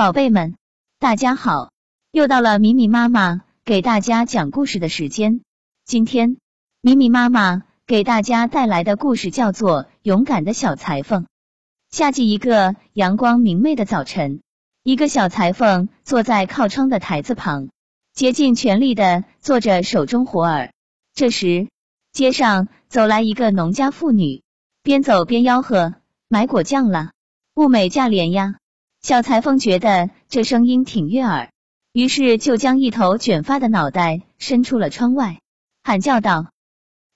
宝贝们，大家好！又到了米米妈妈给大家讲故事的时间。今天，米米妈妈给大家带来的故事叫做《勇敢的小裁缝》。夏季一个阳光明媚的早晨，一个小裁缝坐在靠窗的台子旁，竭尽全力的做着手中活儿。这时，街上走来一个农家妇女，边走边吆喝：“买果酱了，物美价廉呀！”小裁缝觉得这声音挺悦耳，于是就将一头卷发的脑袋伸出了窗外，喊叫道：“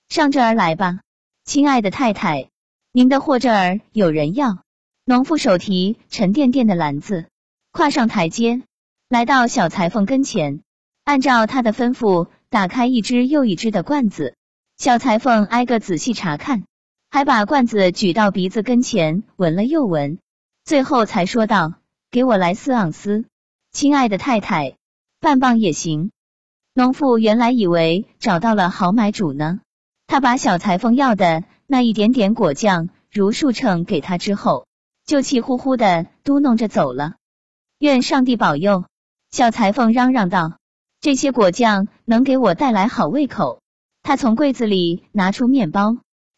上这儿来吧，亲爱的太太，您的货这儿有人要。”农妇手提沉甸甸的篮子，跨上台阶，来到小裁缝跟前，按照他的吩咐，打开一只又一只的罐子。小裁缝挨个仔细查看，还把罐子举到鼻子跟前闻了又闻。最后才说道：“给我来四盎司，亲爱的太太，半磅也行。”农妇原来以为找到了好买主呢，他把小裁缝要的那一点点果酱如数称给他之后，就气呼呼的嘟哝着走了。愿上帝保佑！小裁缝嚷嚷道：“这些果酱能给我带来好胃口。”他从柜子里拿出面包，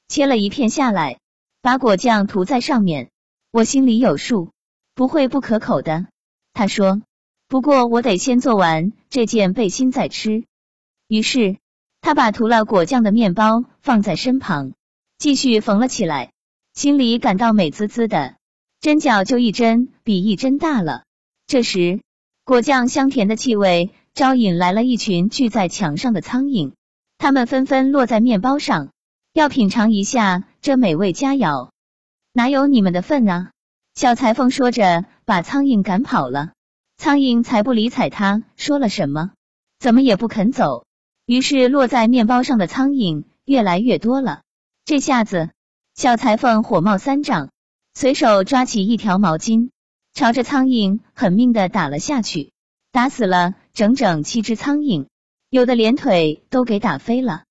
切了一片下来，把果酱涂在上面。我心里有数，不会不可口的。他说：“不过我得先做完这件背心再吃。”于是他把涂了果酱的面包放在身旁，继续缝了起来，心里感到美滋滋的，针脚就一针比一针大了。这时，果酱香甜的气味招引来了一群聚在墙上的苍蝇，它们纷纷落在面包上，要品尝一下这美味佳肴。哪有你们的份啊！小裁缝说着，把苍蝇赶跑了。苍蝇才不理睬他，说了什么，怎么也不肯走。于是落在面包上的苍蝇越来越多了。这下子，小裁缝火冒三丈，随手抓起一条毛巾，朝着苍蝇狠命的打了下去，打死了整整七只苍蝇，有的连腿都给打飞了。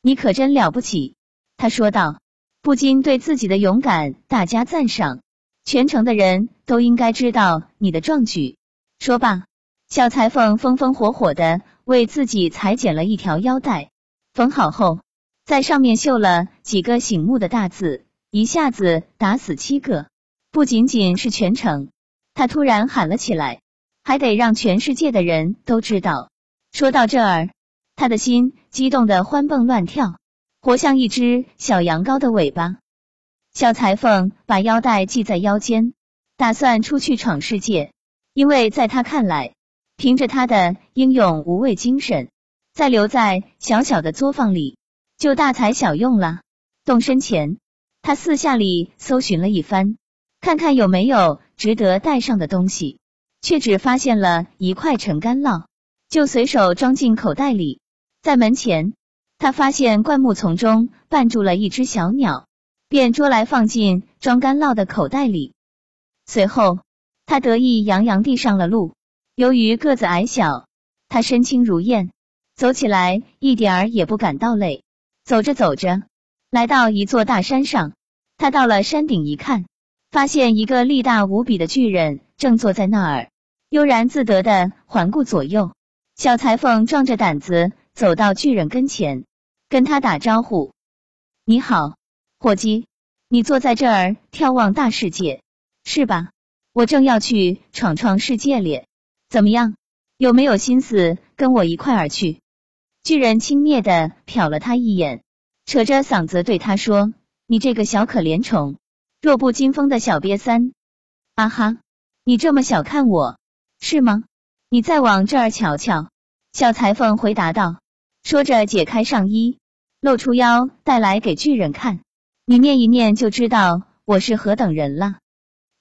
你可真了不起，他说道。不禁对自己的勇敢大加赞赏，全城的人都应该知道你的壮举。说罢，小裁缝风风火火的为自己裁剪了一条腰带，缝好后，在上面绣了几个醒目的大字，一下子打死七个。不仅仅是全城，他突然喊了起来，还得让全世界的人都知道。说到这儿，他的心激动的欢蹦乱跳。活像一只小羊羔的尾巴。小裁缝把腰带系在腰间，打算出去闯世界。因为在他看来，凭着他的英勇无畏精神，再留在小小的作坊里就大材小用了。动身前，他四下里搜寻了一番，看看有没有值得带上的东西，却只发现了一块陈干酪，就随手装进口袋里。在门前。他发现灌木丛中绊住了一只小鸟，便捉来放进装干酪的口袋里。随后，他得意洋洋地上了路。由于个子矮小，他身轻如燕，走起来一点儿也不感到累。走着走着，来到一座大山上，他到了山顶一看，发现一个力大无比的巨人正坐在那儿，悠然自得的环顾左右。小裁缝壮着胆子走到巨人跟前。跟他打招呼，你好，伙计，你坐在这儿眺望大世界是吧？我正要去闯闯世界咧，怎么样？有没有心思跟我一块儿去？巨人轻蔑的瞟了他一眼，扯着嗓子对他说：“你这个小可怜虫，弱不禁风的小瘪三！啊哈，你这么小看我是吗？你再往这儿瞧瞧。”小裁缝回答道，说着解开上衣。露出腰带来给巨人看，你念一念就知道我是何等人了。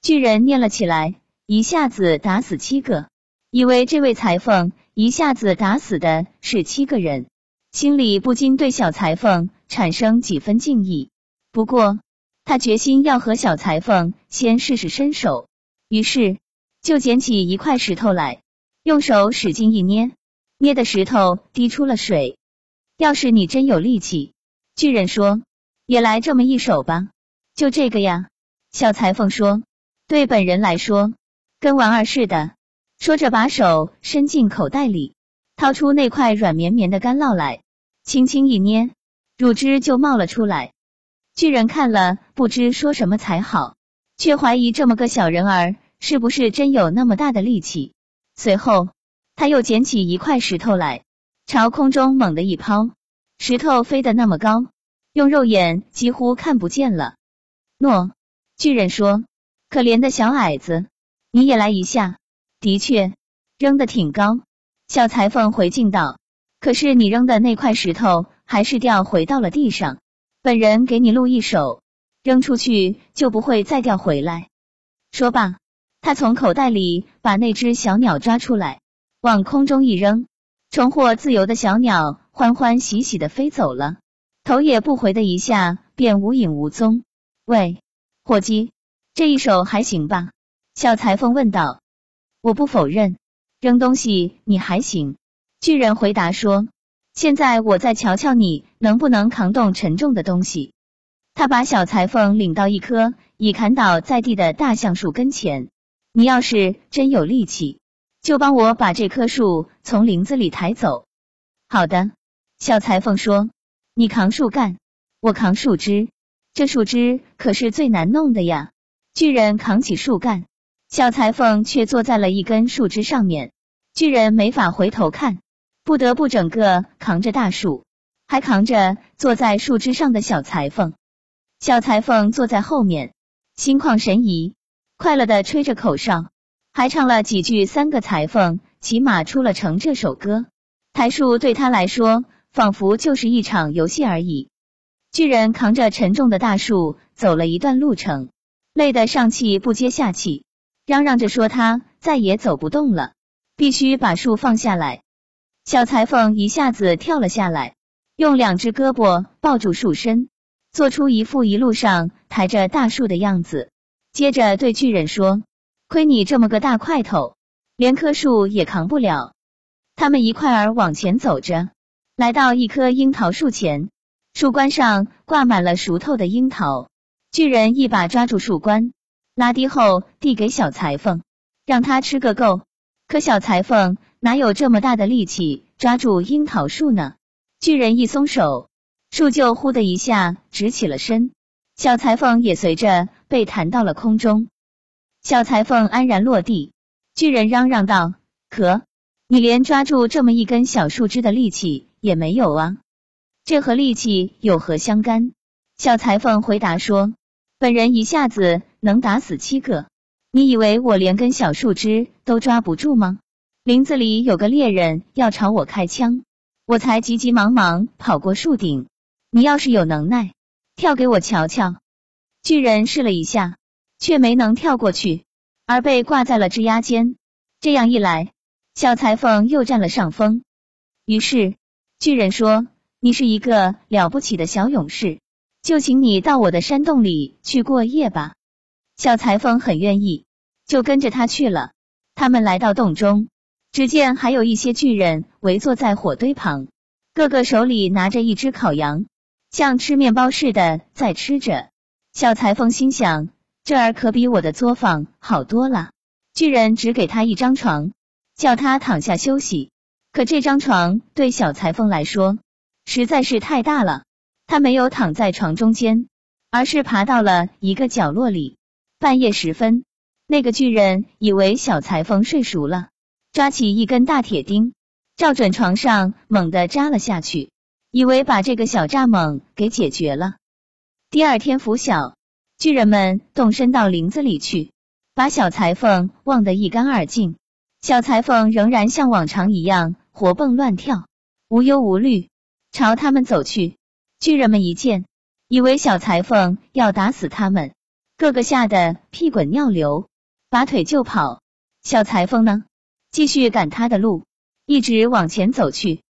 巨人念了起来，一下子打死七个，以为这位裁缝一下子打死的是七个人，心里不禁对小裁缝产生几分敬意。不过他决心要和小裁缝先试试身手，于是就捡起一块石头来，用手使劲一捏，捏的石头滴出了水。要是你真有力气，巨人说，也来这么一手吧。就这个呀，小裁缝说。对本人来说，跟玩儿似的。说着，把手伸进口袋里，掏出那块软绵绵的干酪来，轻轻一捏，乳汁就冒了出来。巨人看了，不知说什么才好，却怀疑这么个小人儿是不是真有那么大的力气。随后，他又捡起一块石头来，朝空中猛地一抛，石头飞得那么高，用肉眼几乎看不见了。诺，巨人说：“可怜的小矮子，你也来一下。”的确，扔的挺高。小裁缝回敬道：“可是你扔的那块石头还是掉回到了地上。本人给你录一手，扔出去就不会再掉回来。”说罢，他从口袋里把那只小鸟抓出来，往空中一扔，重获自由的小鸟欢欢喜喜的飞走了，头也不回的一下便无影无踪。喂，伙计，这一手还行吧？小裁缝问道。我不否认，扔东西你还行。巨人回答说：“现在我再瞧瞧你能不能扛动沉重的东西。”他把小裁缝领到一棵已砍倒在地的大橡树跟前。你要是真有力气，就帮我把这棵树从林子里抬走。好的，小裁缝说：“你扛树干，我扛树枝。这树枝可是最难弄的呀。”巨人扛起树干。小裁缝却坐在了一根树枝上面，巨人没法回头看，不得不整个扛着大树，还扛着坐在树枝上的小裁缝。小裁缝坐在后面，心旷神怡，快乐的吹着口哨，还唱了几句《三个裁缝骑马出了城》这首歌。抬树对他来说，仿佛就是一场游戏而已。巨人扛着沉重的大树走了一段路程，累得上气不接下气。嚷嚷着说他再也走不动了，必须把树放下来。小裁缝一下子跳了下来，用两只胳膊抱住树身，做出一副一路上抬着大树的样子。接着对巨人说：“亏你这么个大块头，连棵树也扛不了。”他们一块儿往前走着，来到一棵樱桃树前，树冠上挂满了熟透的樱桃。巨人一把抓住树冠。拉低后递给小裁缝，让他吃个够。可小裁缝哪有这么大的力气抓住樱桃树呢？巨人一松手，树就呼的一下直起了身，小裁缝也随着被弹到了空中。小裁缝安然落地，巨人嚷嚷道：“可你连抓住这么一根小树枝的力气也没有啊！这和力气有何相干？”小裁缝回答说：“本人一下子。”能打死七个？你以为我连根小树枝都抓不住吗？林子里有个猎人要朝我开枪，我才急急忙忙跑过树顶。你要是有能耐，跳给我瞧瞧。巨人试了一下，却没能跳过去，而被挂在了枝丫间。这样一来，小裁缝又占了上风。于是巨人说：“你是一个了不起的小勇士，就请你到我的山洞里去过夜吧。”小裁缝很愿意，就跟着他去了。他们来到洞中，只见还有一些巨人围坐在火堆旁，个个手里拿着一只烤羊，像吃面包似的在吃着。小裁缝心想：这儿可比我的作坊好多了。巨人只给他一张床，叫他躺下休息。可这张床对小裁缝来说实在是太大了，他没有躺在床中间，而是爬到了一个角落里。半夜时分，那个巨人以为小裁缝睡熟了，抓起一根大铁钉，照准床上猛地扎了下去，以为把这个小蚱蜢给解决了。第二天拂晓，巨人们动身到林子里去，把小裁缝忘得一干二净。小裁缝仍然像往常一样活蹦乱跳，无忧无虑，朝他们走去。巨人们一见，以为小裁缝要打死他们。个个吓得屁滚尿流，拔腿就跑。小裁缝呢，继续赶他的路，一直往前走去。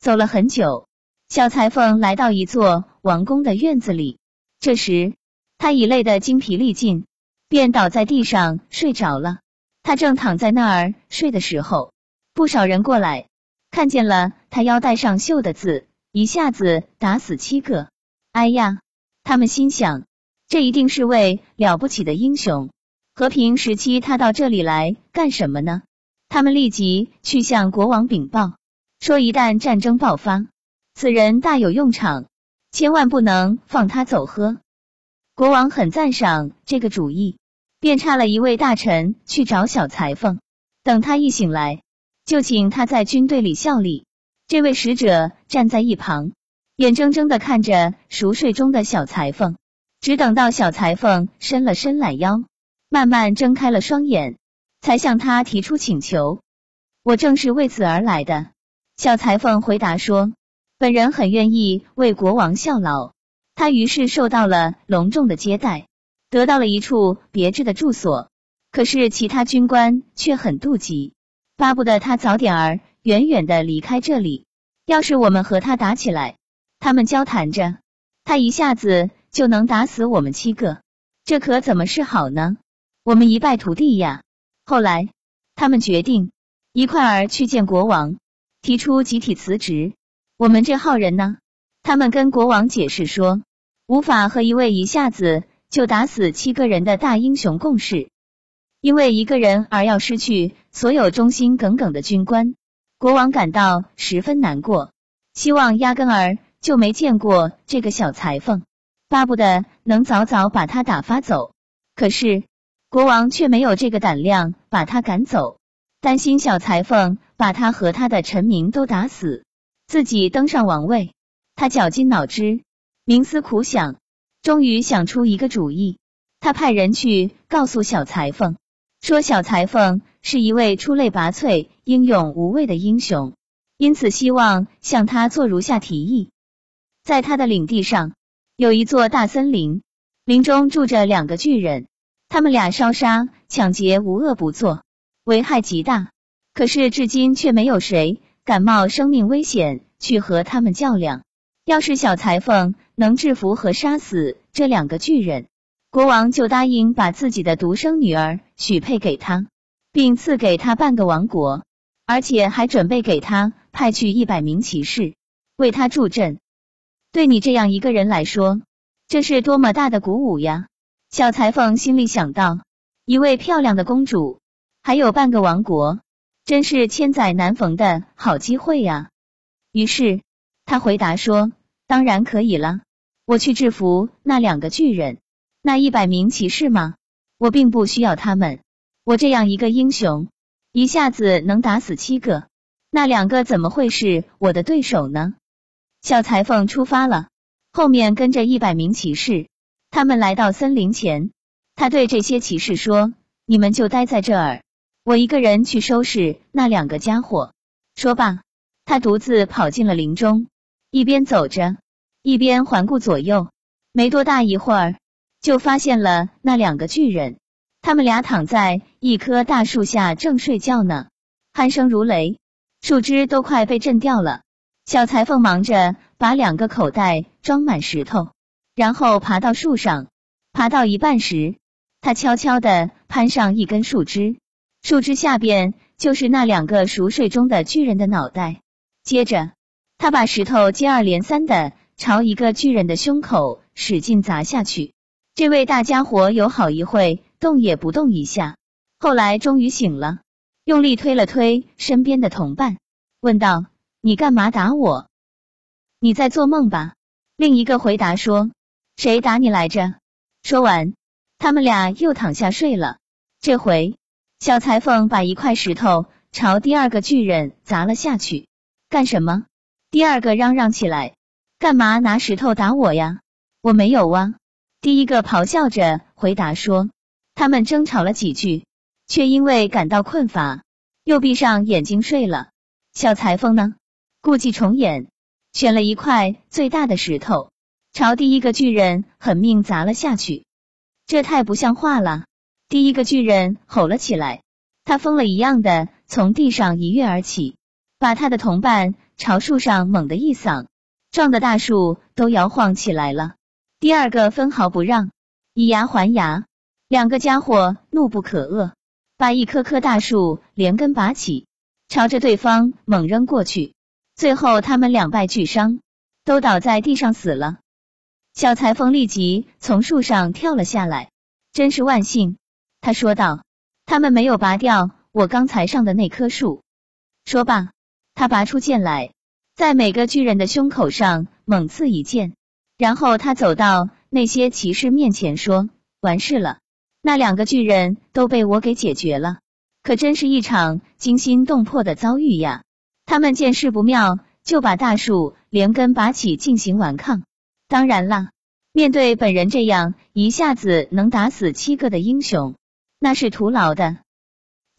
走了很久，小裁缝来到一座王宫的院子里。这时，他已累得精疲力尽，便倒在地上睡着了。他正躺在那儿睡的时候，不少人过来，看见了他腰带上绣的字，一下子打死七个。哎呀，他们心想。这一定是位了不起的英雄，和平时期他到这里来干什么呢？他们立即去向国王禀报，说一旦战争爆发，此人大有用场，千万不能放他走。喝，国王很赞赏这个主意，便差了一位大臣去找小裁缝，等他一醒来，就请他在军队里效力。这位使者站在一旁，眼睁睁的看着熟睡中的小裁缝，只等到小裁缝伸了伸懒腰，慢慢睁开了双眼。才向他提出请求，我正是为此而来的。小裁缝回答说：“本人很愿意为国王效劳。”他于是受到了隆重的接待，得到了一处别致的住所。可是其他军官却很妒忌，巴不得他早点儿远远的离开这里。要是我们和他打起来，他们交谈着，他一下子就能打死我们七个，这可怎么是好呢？我们一败涂地呀！后来，他们决定一块儿去见国王，提出集体辞职。我们这号人呢，他们跟国王解释说，无法和一位一下子就打死七个人的大英雄共事，因为一个人而要失去所有忠心耿耿的军官。国王感到十分难过，希望压根儿就没见过这个小裁缝，巴不得能早早把他打发走。可是。国王却没有这个胆量把他赶走，担心小裁缝把他和他的臣民都打死，自己登上王位。他绞尽脑汁，冥思苦想，终于想出一个主意。他派人去告诉小裁缝，说小裁缝是一位出类拔萃、英勇无畏的英雄，因此希望向他做如下提议：在他的领地上有一座大森林，林中住着两个巨人。他们俩烧杀抢劫无恶不作，危害极大。可是至今却没有谁敢冒生命危险去和他们较量。要是小裁缝能制服和杀死这两个巨人，国王就答应把自己的独生女儿许配给他，并赐给他半个王国，而且还准备给他派去一百名骑士为他助阵。对你这样一个人来说，这是多么大的鼓舞呀！小裁缝心里想到，一位漂亮的公主，还有半个王国，真是千载难逢的好机会呀。于是他回答说：“当然可以了，我去制服那两个巨人，那一百名骑士吗？我并不需要他们。我这样一个英雄，一下子能打死七个，那两个怎么会是我的对手呢？”小裁缝出发了，后面跟着一百名骑士。他们来到森林前，他对这些骑士说：“你们就待在这儿，我一个人去收拾那两个家伙。”说罢，他独自跑进了林中，一边走着，一边环顾左右。没多大一会儿，就发现了那两个巨人，他们俩躺在一棵大树下正睡觉呢，鼾声如雷，树枝都快被震掉了。小裁缝忙着把两个口袋装满石头。然后爬到树上，爬到一半时，他悄悄的攀上一根树枝，树枝下边就是那两个熟睡中的巨人的脑袋。接着，他把石头接二连三的朝一个巨人的胸口使劲砸下去。这位大家伙有好一会动也不动一下，后来终于醒了，用力推了推身边的同伴，问道：“你干嘛打我？你在做梦吧？”另一个回答说。谁打你来着？说完，他们俩又躺下睡了。这回，小裁缝把一块石头朝第二个巨人砸了下去。干什么？第二个嚷嚷起来。干嘛拿石头打我呀？我没有啊！第一个咆哮着回答说。他们争吵了几句，却因为感到困乏，又闭上眼睛睡了。小裁缝呢，故伎重演，选了一块最大的石头。朝第一个巨人狠命砸了下去，这太不像话了！第一个巨人吼了起来，他疯了一样的从地上一跃而起，把他的同伴朝树上猛地一嗓，撞得大树都摇晃起来了。第二个分毫不让，以牙还牙，两个家伙怒不可遏，把一棵棵大树连根拔起，朝着对方猛扔过去。最后他们两败俱伤，都倒在地上死了。小裁缝立即从树上跳了下来，真是万幸，他说道：“他们没有拔掉我刚才上的那棵树。”说罢，他拔出剑来，在每个巨人的胸口上猛刺一剑，然后他走到那些骑士面前说：“完事了，那两个巨人都被我给解决了。可真是一场惊心动魄的遭遇呀！”他们见势不妙，就把大树连根拔起进行顽抗。当然啦，面对本人这样一下子能打死七个的英雄，那是徒劳的。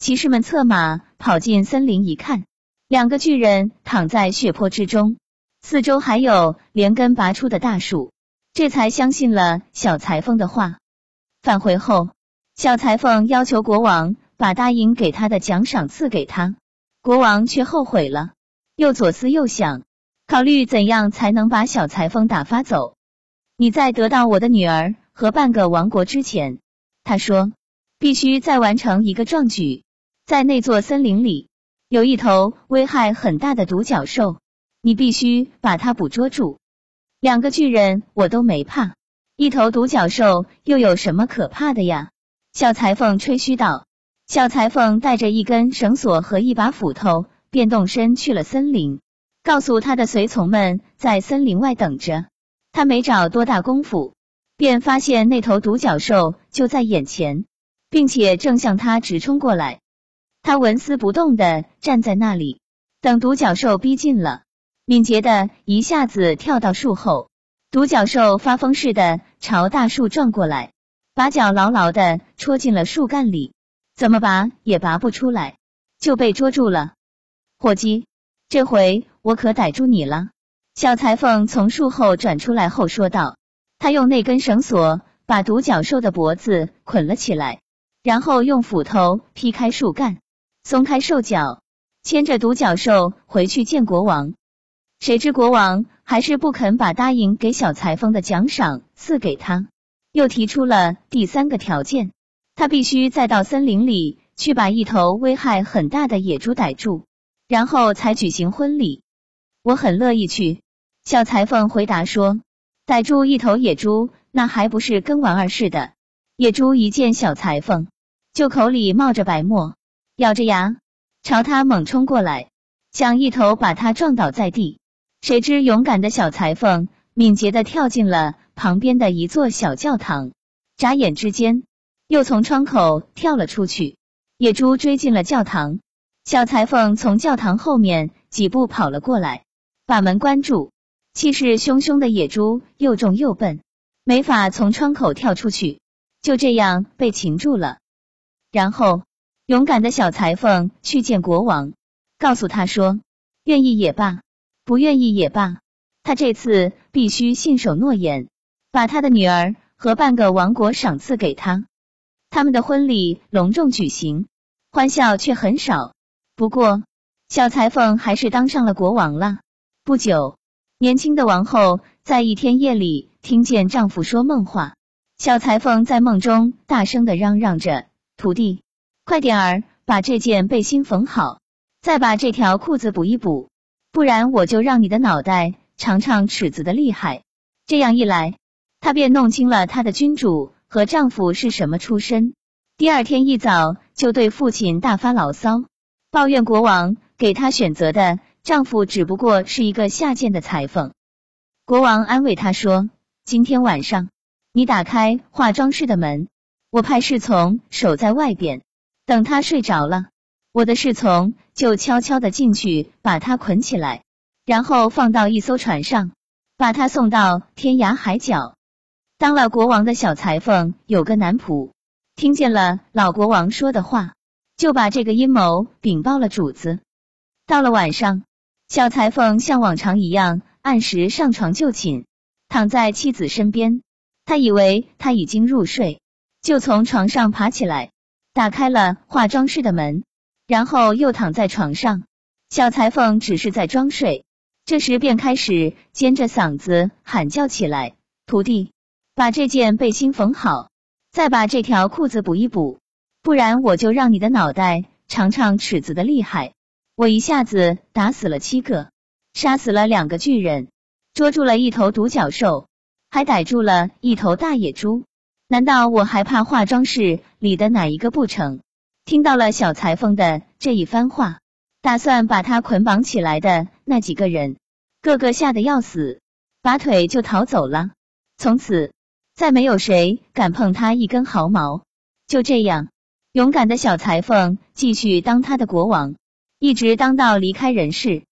骑士们策马跑进森林一看，两个巨人躺在血泊之中，四周还有连根拔出的大树，这才相信了小裁缝的话。返回后，小裁缝要求国王把答应给他的奖赏赐给他。国王却后悔了，又左思右想，考虑怎样才能把小裁缝打发走。你在得到我的女儿和半个王国之前，他说，必须再完成一个壮举。在那座森林里，有一头危害很大的独角兽，你必须把它捕捉住。两个巨人我都没怕，一头独角兽又有什么可怕的呀？小裁缝吹嘘道。小裁缝带着一根绳索和一把斧头，便动身去了森林，告诉他的随从们在森林外等着。他没找多大功夫，便发现那头独角兽就在眼前，并且正向他直冲过来。他纹丝不动的站在那里，等独角兽逼近了，敏捷的一下子跳到树后。独角兽发疯似的朝大树撞过来，把脚牢牢的戳进了树干里。怎么拔也拔不出来，就被捉住了。伙计，这回我可逮住你了。小裁缝从树后转出来后说道：“他用那根绳索把独角兽的脖子捆了起来，然后用斧头劈开树干，松开兽脚，牵着独角兽回去见国王。谁知国王还是不肯把答应给小裁缝的奖赏赐给他，又提出了第三个条件。”他必须再到森林里去把一头危害很大的野猪逮住，然后才举行婚礼。我很乐意去。小裁缝回答说：“逮住一头野猪，那还不是跟玩儿似的？”野猪一见小裁缝，就口里冒着白沫，咬着牙朝他猛冲过来，想一头把他撞倒在地。谁知勇敢的小裁缝敏捷的跳进了旁边的一座小教堂，眨眼之间。又从窗口跳了出去，野猪追进了教堂。小裁缝从教堂后面几步跑了过来，把门关住。气势汹汹的野猪又重又笨，没法从窗口跳出去，就这样被擒住了。然后，勇敢的小裁缝去见国王，告诉他说，愿意也罢，不愿意也罢，他这次必须信守诺言，把他的女儿和半个王国赏赐给他。他们的婚礼隆重举行，欢笑却很少。不过，小裁缝还是当上了国王了。不久，年轻的王后在一天夜里听见丈夫说梦话。小裁缝在梦中大声的嚷嚷着：“徒弟，快点儿把这件背心缝好，再把这条裤子补一补，不然我就让你的脑袋尝尝尺子的厉害。”这样一来，他便弄清了他的君主。和丈夫是什么出身？第二天一早就对父亲大发牢骚，抱怨国王给他选择的丈夫只不过是一个下贱的裁缝。国王安慰他说：“今天晚上你打开化妆室的门，我派侍从守在外边，等他睡着了，我的侍从就悄悄的进去把他捆起来，然后放到一艘船上，把他送到天涯海角。”当了国王的小裁缝有个男仆，听见了老国王说的话，就把这个阴谋禀报了主子。到了晚上，小裁缝像往常一样按时上床就寝，躺在妻子身边。他以为他已经入睡，就从床上爬起来，打开了化妆室的门，然后又躺在床上。小裁缝只是在装睡，这时便开始尖着嗓子喊叫起来：“徒弟！”把这件背心缝好，再把这条裤子补一补，不然我就让你的脑袋尝尝尺子的厉害。我一下子打死了七个，杀死了两个巨人，捉住了一头独角兽，还逮住了一头大野猪。难道我还怕化妆室里的哪一个不成？听到了小裁缝的这一番话，打算把他捆绑起来的那几个人，个个吓得要死，拔腿就逃走了。从此，再没有谁敢碰他一根毫毛。就这样，勇敢的小裁缝继续当他的国王，一直当到离开人世。